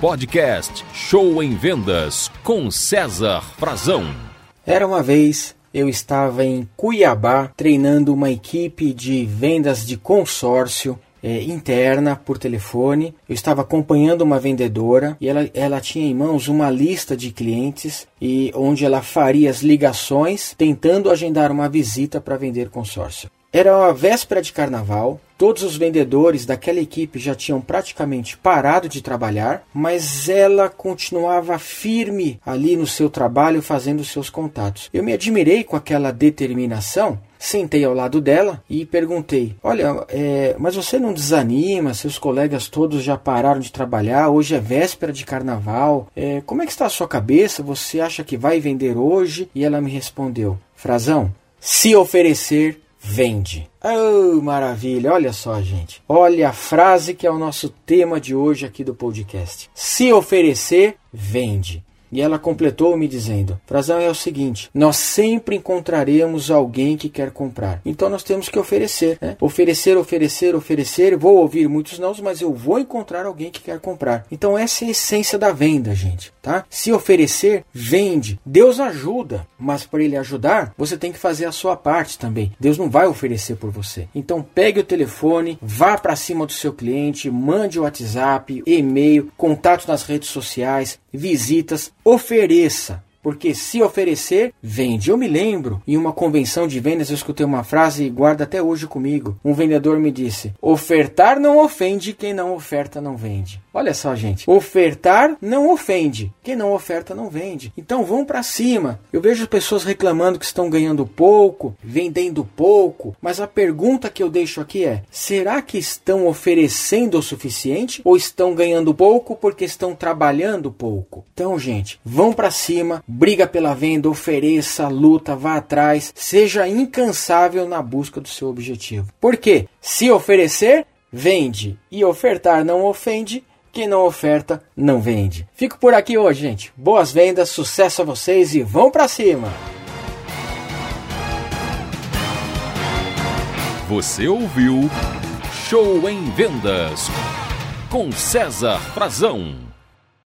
Podcast Show em Vendas com César Frazão. Era uma vez eu estava em Cuiabá treinando uma equipe de vendas de consórcio é, interna por telefone. Eu estava acompanhando uma vendedora e ela, ela tinha em mãos uma lista de clientes e onde ela faria as ligações tentando agendar uma visita para vender consórcio. Era a véspera de carnaval, todos os vendedores daquela equipe já tinham praticamente parado de trabalhar, mas ela continuava firme ali no seu trabalho fazendo seus contatos. Eu me admirei com aquela determinação Sentei ao lado dela e perguntei: Olha, é, mas você não desanima? Seus colegas todos já pararam de trabalhar. Hoje é véspera de carnaval. É, como é que está a sua cabeça? Você acha que vai vender hoje? E ela me respondeu: Frazão, se oferecer, vende. Oh, maravilha! Olha só, gente. Olha a frase que é o nosso tema de hoje aqui do podcast. Se oferecer, vende. E ela completou me dizendo: Frazão é o seguinte, nós sempre encontraremos alguém que quer comprar. Então nós temos que oferecer, né? Oferecer, oferecer, oferecer. Vou ouvir muitos não, mas eu vou encontrar alguém que quer comprar. Então essa é a essência da venda, gente, tá? Se oferecer, vende. Deus ajuda, mas para ele ajudar, você tem que fazer a sua parte também. Deus não vai oferecer por você. Então pegue o telefone, vá para cima do seu cliente, mande o WhatsApp, e-mail, contatos nas redes sociais, visitas, ofereça. Porque se oferecer, vende. Eu me lembro, em uma convenção de vendas, eu escutei uma frase e guarda até hoje comigo. Um vendedor me disse: Ofertar não ofende, quem não oferta não vende. Olha só, gente. Ofertar não ofende. Quem não oferta não vende. Então vão para cima. Eu vejo pessoas reclamando que estão ganhando pouco, vendendo pouco, mas a pergunta que eu deixo aqui é: será que estão oferecendo o suficiente ou estão ganhando pouco porque estão trabalhando pouco? Então, gente, vão para cima, briga pela venda, ofereça, luta, vá atrás, seja incansável na busca do seu objetivo. Por quê? Se oferecer, vende, e ofertar não ofende quem não oferta, não vende. Fico por aqui hoje, gente. Boas vendas, sucesso a vocês e vão para cima! Você ouviu Show em Vendas com César Frazão.